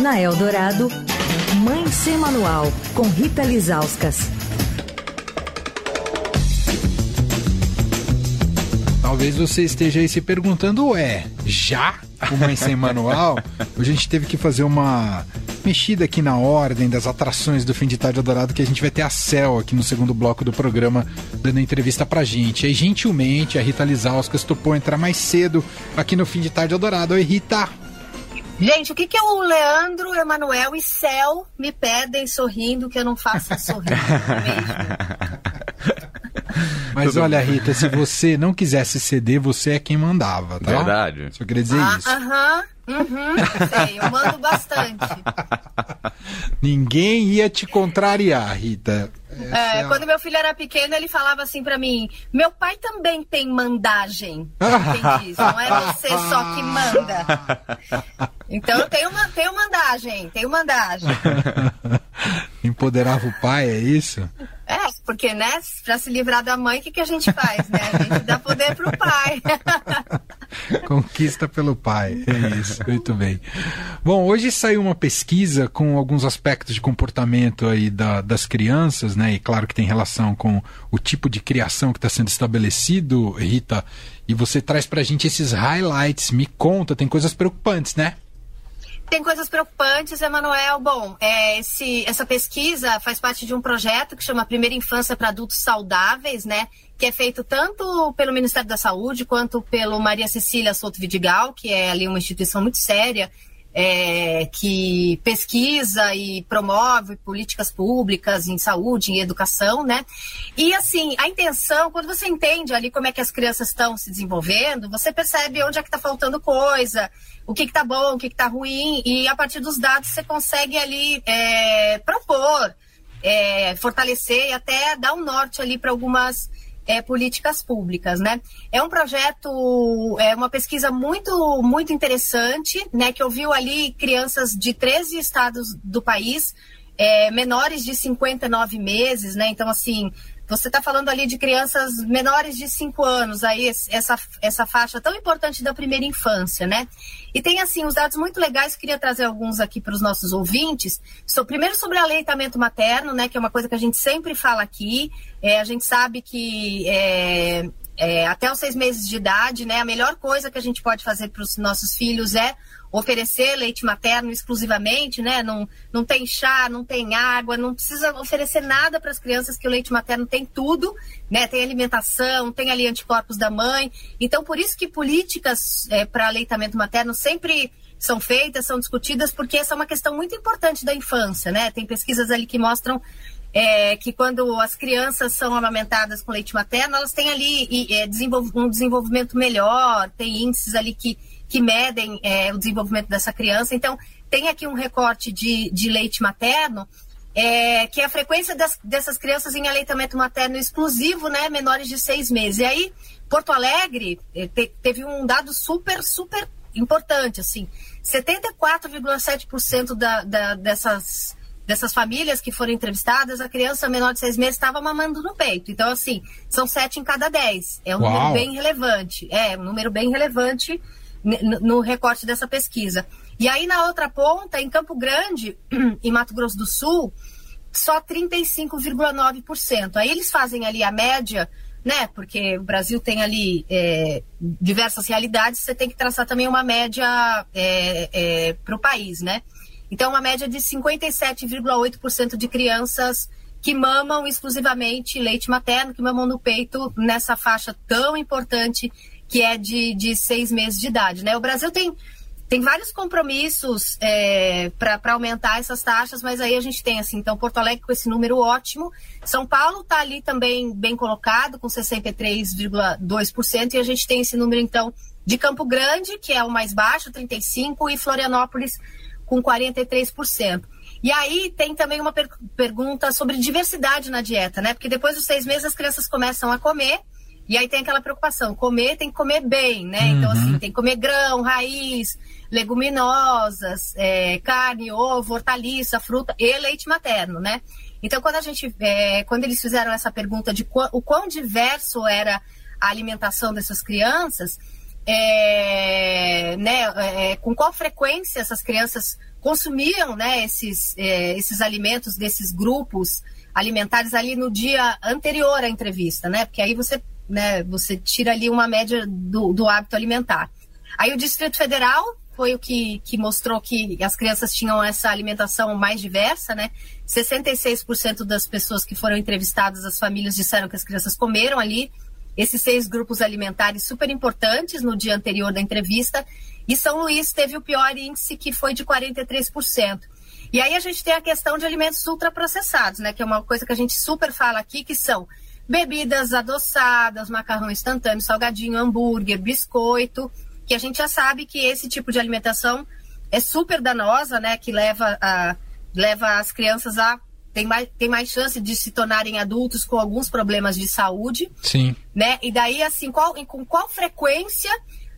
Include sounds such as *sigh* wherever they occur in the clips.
Na Eldorado, Mãe Sem Manual, com Rita Lizauskas. Talvez você esteja aí se perguntando, ué, já o Mãe Sem Manual? *laughs* a gente teve que fazer uma mexida aqui na ordem das atrações do Fim de Tarde Adorado, que a gente vai ter a Cel aqui no segundo bloco do programa, dando entrevista pra gente. E gentilmente a Rita Lizauskas topou entrar mais cedo aqui no Fim de Tarde Adorado. Oi, Rita! Gente, o que, que o Leandro, Emanuel e Cel me pedem sorrindo que eu não faça sorrir? *laughs* Mas Tudo olha. Rita, se você não quisesse ceder, você é quem mandava, tá? Verdade. Só queria dizer ah, isso. Aham. Uhum, sei, eu mando bastante. *laughs* Ninguém ia te contrariar, Rita. É, é, quando meu filho era pequeno, ele falava assim para mim: meu pai também tem mandagem. *laughs* Entendi. Não é você só que manda. *laughs* Então eu tenho, tenho mandagem, tenho mandagem. *laughs* Empoderava o pai, é isso? Porque, né, pra se livrar da mãe, o que, que a gente faz, né? A gente dá poder pro pai. *laughs* Conquista pelo pai, é isso, muito bem. Bom, hoje saiu uma pesquisa com alguns aspectos de comportamento aí da, das crianças, né? E claro que tem relação com o tipo de criação que está sendo estabelecido, Rita. E você traz pra gente esses highlights. Me conta, tem coisas preocupantes, né? Tem coisas preocupantes, Emanuel. Bom, é, esse, essa pesquisa faz parte de um projeto que chama Primeira Infância para Adultos Saudáveis, né? Que é feito tanto pelo Ministério da Saúde quanto pelo Maria Cecília Souto Vidigal, que é ali uma instituição muito séria é, que pesquisa e promove políticas públicas em saúde, em educação, né? E assim, a intenção, quando você entende ali como é que as crianças estão se desenvolvendo, você percebe onde é que está faltando coisa, o que está bom, o que está ruim, e a partir dos dados você consegue ali é, propor, é, fortalecer e até dar um norte ali para algumas é, políticas públicas, né? É um projeto, é uma pesquisa muito, muito interessante, né? Que ouviu ali crianças de 13 estados do país, é, menores de 59 meses, né? Então, assim, você está falando ali de crianças menores de 5 anos, aí essa, essa faixa tão importante da primeira infância, né? E tem, assim, os dados muito legais, queria trazer alguns aqui para os nossos ouvintes. So, primeiro sobre aleitamento materno, né? Que é uma coisa que a gente sempre fala aqui. É, a gente sabe que é, é, até os seis meses de idade, né? A melhor coisa que a gente pode fazer para os nossos filhos é oferecer leite materno exclusivamente, né? Não, não tem chá, não tem água, não precisa oferecer nada para as crianças que o leite materno tem tudo, né? Tem alimentação, tem ali anticorpos da mãe. Então, por isso que políticas é, para aleitamento materno sempre são feitas, são discutidas, porque essa é uma questão muito importante da infância, né? Tem pesquisas ali que mostram é, que quando as crianças são amamentadas com leite materno, elas têm ali é, um desenvolvimento melhor, tem índices ali que que medem é, o desenvolvimento dessa criança. Então, tem aqui um recorte de, de leite materno, é, que é a frequência das, dessas crianças em aleitamento materno exclusivo, né, menores de seis meses. E aí, Porto Alegre é, te, teve um dado super, super importante, assim, 74,7% da, da, dessas, dessas famílias que foram entrevistadas, a criança menor de seis meses estava mamando no peito. Então, assim, são sete em cada dez. É um Uau. número bem relevante. É, um número bem relevante no recorte dessa pesquisa. E aí, na outra ponta, em Campo Grande, *clears throat* em Mato Grosso do Sul, só 35,9%. Aí eles fazem ali a média, né? Porque o Brasil tem ali é, diversas realidades, você tem que traçar também uma média é, é, para o país, né? Então, uma média de 57,8% de crianças que mamam exclusivamente leite materno, que mamam no peito nessa faixa tão importante que é de, de seis meses de idade. Né? O Brasil tem, tem vários compromissos é, para aumentar essas taxas, mas aí a gente tem assim, então Porto Alegre com esse número ótimo. São Paulo está ali também bem colocado, com 63,2%, e a gente tem esse número, então, de Campo Grande, que é o mais baixo, 35%, e Florianópolis com 43%. E aí tem também uma per pergunta sobre diversidade na dieta, né? Porque depois dos seis meses as crianças começam a comer e aí tem aquela preocupação, comer tem que comer bem, né? Uhum. Então, assim, tem que comer grão, raiz, leguminosas, é, carne, ovo, hortaliça, fruta e leite materno, né? Então, quando a gente, é, quando eles fizeram essa pergunta de qu o quão diverso era a alimentação dessas crianças, é, né, é, com qual frequência essas crianças consumiam né, esses, é, esses alimentos desses grupos alimentares ali no dia anterior à entrevista, né? Porque aí você, né, você tira ali uma média do, do hábito alimentar. Aí o Distrito Federal foi o que, que mostrou que as crianças tinham essa alimentação mais diversa, né? 66% das pessoas que foram entrevistadas, as famílias disseram que as crianças comeram ali esses seis grupos alimentares super importantes no dia anterior da entrevista. E São Luís teve o pior índice, que foi de 43%. E aí a gente tem a questão de alimentos ultraprocessados, né? Que é uma coisa que a gente super fala aqui, que são bebidas adoçadas, macarrão instantâneo, salgadinho, hambúrguer, biscoito, que a gente já sabe que esse tipo de alimentação é super danosa, né? Que leva, a, leva as crianças a tem mais, tem mais chance de se tornarem adultos com alguns problemas de saúde. Sim. Né? E daí, assim, qual, com qual frequência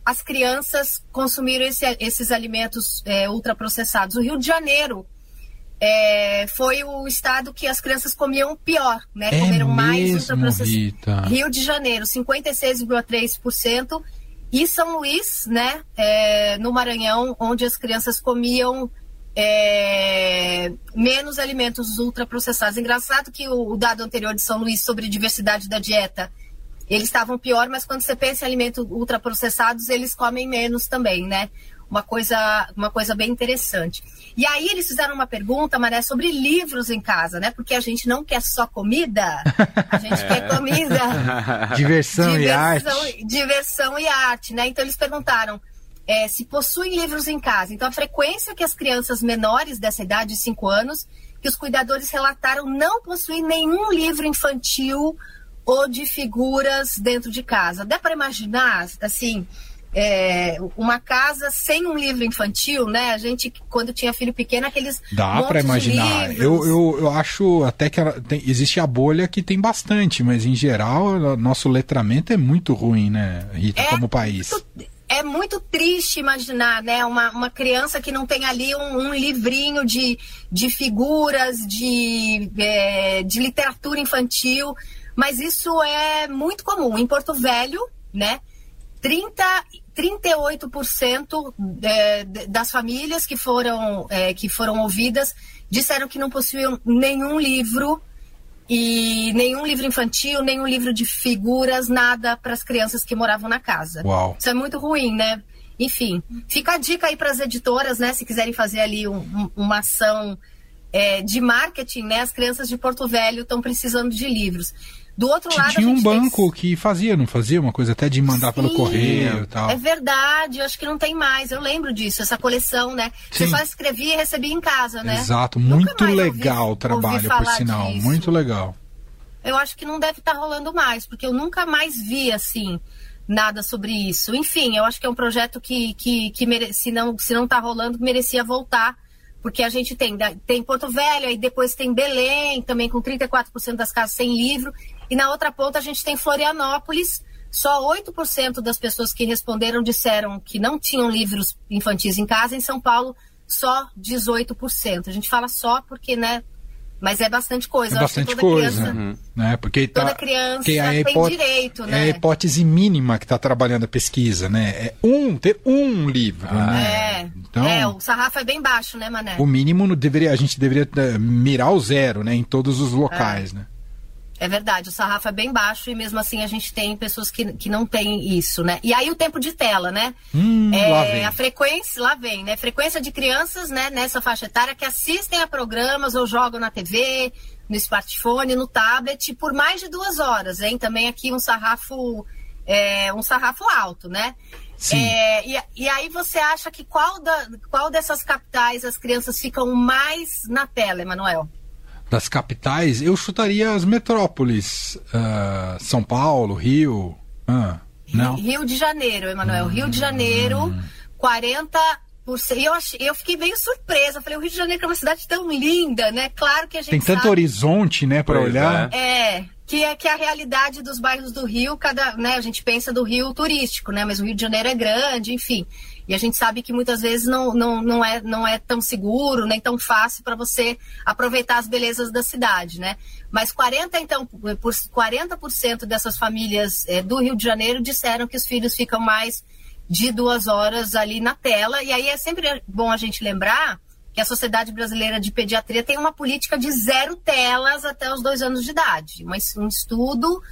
as crianças consumiram esse, esses alimentos é, ultraprocessados? O Rio de Janeiro é, foi o estado que as crianças comiam pior, né? É Comeram mesmo, mais ultraprocessados. Rio de Janeiro, 56,3%. E São Luís, né? É, no Maranhão, onde as crianças comiam é, menos alimentos ultraprocessados. Engraçado que o, o, dado anterior de São Luís sobre diversidade da dieta, eles estavam pior, mas quando você pensa em alimentos ultraprocessados, eles comem menos também, né? Uma coisa, uma coisa bem interessante. E aí eles fizeram uma pergunta, Maré, sobre livros em casa, né? Porque a gente não quer só comida, a gente *laughs* quer comida. diversão, diversão e arte. Diversão e arte, né? Então eles perguntaram, é, se possuem livros em casa. Então, a frequência que as crianças menores dessa idade, de 5 anos, que os cuidadores relataram não possuir nenhum livro infantil ou de figuras dentro de casa. Dá para imaginar, assim, é, uma casa sem um livro infantil, né? A gente, quando tinha filho pequeno, aqueles. Dá para imaginar. Eu, eu, eu acho até que tem, existe a bolha que tem bastante, mas em geral, nosso letramento é muito ruim, né, Rita, é como país. Muito é muito triste imaginar, né? Uma, uma criança que não tem ali um, um livrinho de, de figuras, de, é, de literatura infantil, mas isso é muito comum. Em Porto Velho, né? 30, 38% é, das famílias que foram, é, que foram ouvidas disseram que não possuíam nenhum livro e nenhum livro infantil, nenhum livro de figuras, nada para as crianças que moravam na casa. Uau. Isso é muito ruim, né? Enfim, fica a dica aí para as editoras, né? Se quiserem fazer ali um, um, uma ação é, de marketing, né? As crianças de Porto Velho estão precisando de livros. Do outro lado, tinha um banco que fazia, não fazia uma coisa até de mandar Sim, pelo correio e tal. É verdade, eu acho que não tem mais. Eu lembro disso, essa coleção, né? Sim. Você só escrevia e recebia em casa, né? Exato, muito legal ouvi, o trabalho, por sinal, disso. muito legal. Eu acho que não deve estar tá rolando mais, porque eu nunca mais vi assim nada sobre isso. Enfim, eu acho que é um projeto que, que, que mere... se não se não está rolando, merecia voltar porque a gente tem, tem Porto Velho, e depois tem Belém, também com 34% das casas sem livro, e na outra ponta a gente tem Florianópolis, só 8% das pessoas que responderam disseram que não tinham livros infantis em casa, em São Paulo só 18%. A gente fala só porque, né, mas é bastante coisa. É bastante coisa, criança, uhum. né? Porque toda tá, criança que é tem direito, né? É a hipótese mínima que está trabalhando a pesquisa, né? É um, ter um livro, ah, né? É, então, é, o sarrafo é bem baixo, né, Mané? O mínimo deveria, a gente deveria eh, mirar o zero, né? Em todos os locais, é. né? É verdade, o sarrafo é bem baixo e mesmo assim a gente tem pessoas que, que não têm isso, né? E aí o tempo de tela, né? Hum, é, a frequência, lá vem, né? Frequência de crianças, né, nessa faixa etária que assistem a programas ou jogam na TV, no smartphone, no tablet, por mais de duas horas, hein? Também aqui um sarrafo, é, um sarrafo alto, né? Sim. É, e, e, aí você acha que qual, da, qual dessas capitais as crianças ficam mais na tela, Emanuel? Das capitais, eu chutaria as metrópoles. Uh, São Paulo, Rio. Uh, não. Rio de Janeiro, Emanuel. Rio de Janeiro, 40 eu, achei, eu fiquei meio surpresa. Falei, o Rio de Janeiro é uma cidade tão linda, né? Claro que a gente. Tem tanto sabe... horizonte, né, para olhar. É. é, que é que é a realidade dos bairros do Rio, cada, né, a gente pensa do Rio turístico, né? Mas o Rio de Janeiro é grande, enfim. E a gente sabe que muitas vezes não, não, não, é, não é tão seguro, nem tão fácil para você aproveitar as belezas da cidade, né? Mas 40, então, por 40% dessas famílias é, do Rio de Janeiro disseram que os filhos ficam mais de duas horas ali na tela. E aí é sempre bom a gente lembrar que a Sociedade Brasileira de Pediatria tem uma política de zero telas até os dois anos de idade. Um estudo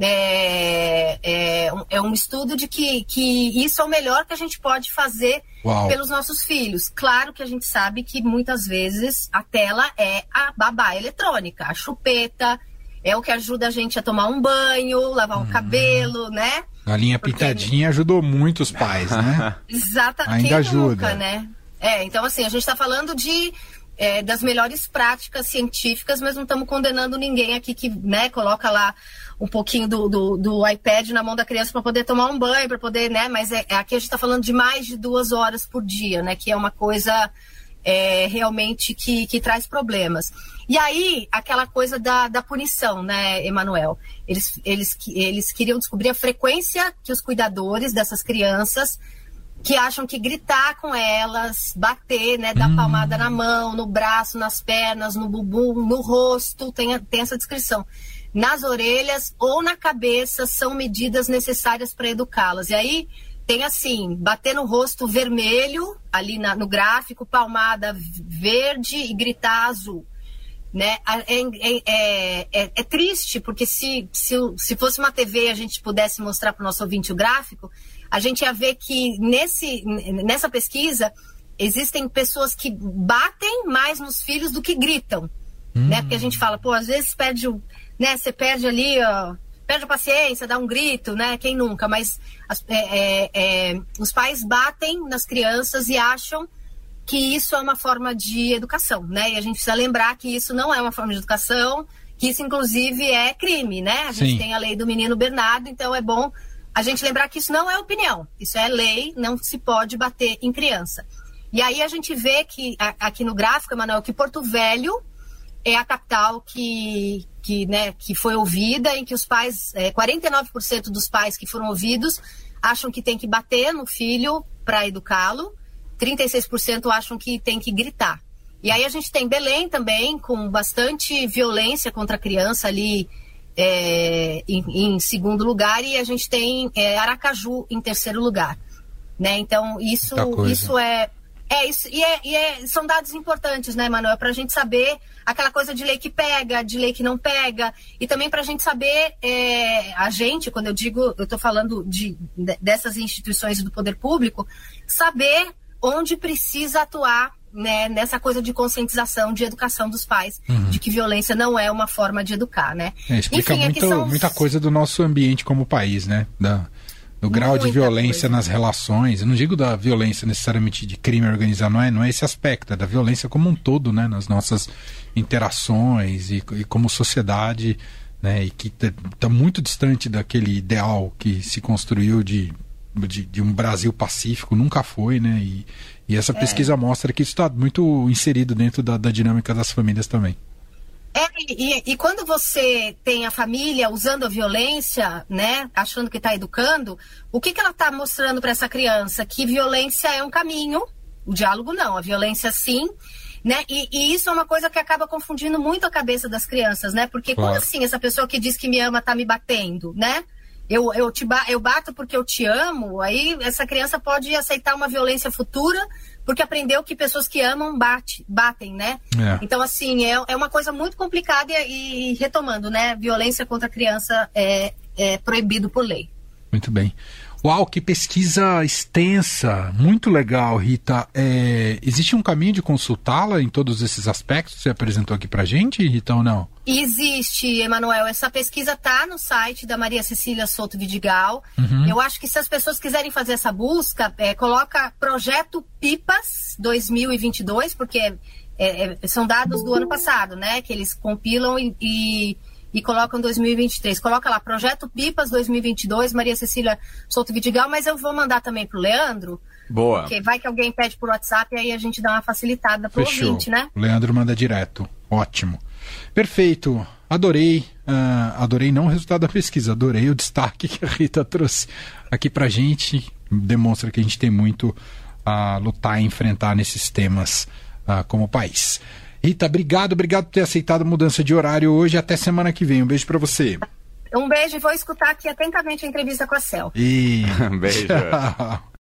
é, é, é, um estudo de que, que isso é o melhor que a gente pode fazer Uau. pelos nossos filhos. Claro que a gente sabe que muitas vezes a tela é a babá eletrônica, a chupeta, é o que ajuda a gente a tomar um banho, lavar o hum. cabelo, né? A linha Porque... pitadinha ajudou muito os pais, né? *laughs* Exatamente. Ainda ajuda. Nunca, né? É, então assim, a gente está falando de é, das melhores práticas científicas, mas não estamos condenando ninguém aqui que né, coloca lá um pouquinho do, do, do iPad na mão da criança para poder tomar um banho, para poder, né? Mas é, aqui a gente está falando de mais de duas horas por dia, né? Que é uma coisa é, realmente que, que traz problemas. E aí, aquela coisa da, da punição, né, Emanuel? Eles, eles, eles queriam descobrir a frequência que os cuidadores dessas crianças que acham que gritar com elas, bater, né, dar hum. palmada na mão, no braço, nas pernas, no bumbum, no rosto, tem, tem essa descrição. Nas orelhas ou na cabeça são medidas necessárias para educá-las. E aí tem assim, bater no rosto vermelho, ali na, no gráfico, palmada verde e gritar azul. Né? É, é, é, é, é triste, porque se, se, se fosse uma TV e a gente pudesse mostrar para o nosso ouvinte o gráfico, a gente ia ver que nesse, nessa pesquisa existem pessoas que batem mais nos filhos do que gritam. Hum. Né? Porque a gente fala, pô, às vezes perde, né, você perde ali, ó, perde a paciência, dá um grito, né? Quem nunca? Mas as, é, é, é, os pais batem nas crianças e acham que isso é uma forma de educação, né? E a gente precisa lembrar que isso não é uma forma de educação, que isso inclusive é crime, né? A gente Sim. tem a lei do menino Bernardo, então é bom a gente lembrar que isso não é opinião, isso é lei, não se pode bater em criança. E aí a gente vê que aqui no gráfico, Emanuel, que Porto Velho é a capital que, que, né, que foi ouvida, em que os pais, é, 49% dos pais que foram ouvidos acham que tem que bater no filho para educá-lo, 36% acham que tem que gritar. E aí a gente tem Belém também, com bastante violência contra a criança ali é, em, em, segundo lugar e a gente tem é, Aracaju em terceiro lugar. Né? Então, isso, isso é. É isso, e, é, e é, são dados importantes, né, Manuel, para a gente saber aquela coisa de lei que pega, de lei que não pega, e também para a gente saber, é, a gente, quando eu digo, eu estou falando de, dessas instituições do poder público, saber onde precisa atuar né, nessa coisa de conscientização, de educação dos pais, uhum. de que violência não é uma forma de educar, né? É, explica Enfim, muito, são... muita coisa do nosso ambiente como país, né? Da, do grau muita de violência coisa. nas relações. Eu não digo da violência necessariamente de crime organizado, não é, não é esse aspecto, é da violência como um todo, né? Nas nossas interações e, e como sociedade, né? E que está tá muito distante daquele ideal que se construiu de de, de, um Brasil pacífico, nunca foi, né? E, e essa é. pesquisa mostra que isso está muito inserido dentro da, da, dinâmica das famílias também. É, e, e, quando você tem a família usando a violência, né, achando que está educando, o que, que ela está mostrando para essa criança? Que violência é um caminho, o diálogo não, a violência sim, né? E, e, isso é uma coisa que acaba confundindo muito a cabeça das crianças, né? Porque claro. como assim essa pessoa que diz que me ama está me batendo, né? Eu, eu, te ba eu bato porque eu te amo, aí essa criança pode aceitar uma violência futura porque aprendeu que pessoas que amam bate, batem, né? É. Então, assim, é, é uma coisa muito complicada e, e retomando, né? Violência contra a criança é, é proibido por lei. Muito bem. Uau, que pesquisa extensa, muito legal, Rita. É, existe um caminho de consultá-la em todos esses aspectos que você apresentou aqui para gente, Rita, ou não? Existe, Emanuel. Essa pesquisa está no site da Maria Cecília Souto Vidigal. Uhum. Eu acho que se as pessoas quiserem fazer essa busca, é, coloca Projeto Pipas 2022, porque é, é, são dados do ano passado, né? Que eles compilam e, e e colocam 2023. Coloca lá, Projeto Pipas 2022, Maria Cecília Souto Vidigal, mas eu vou mandar também pro Leandro. Boa. Porque vai que alguém pede por WhatsApp e aí a gente dá uma facilitada pro Fechou. ouvinte, né? O Leandro manda direto. Ótimo. Perfeito. Adorei. Uh, adorei não o resultado da pesquisa, adorei o destaque que a Rita trouxe aqui pra gente. Demonstra que a gente tem muito a lutar e enfrentar nesses temas uh, como país. Rita, obrigado, obrigado por ter aceitado a mudança de horário hoje. Até semana que vem. Um beijo para você. Um beijo e vou escutar aqui atentamente a entrevista com a Cel. E... *laughs* um beijo. *laughs*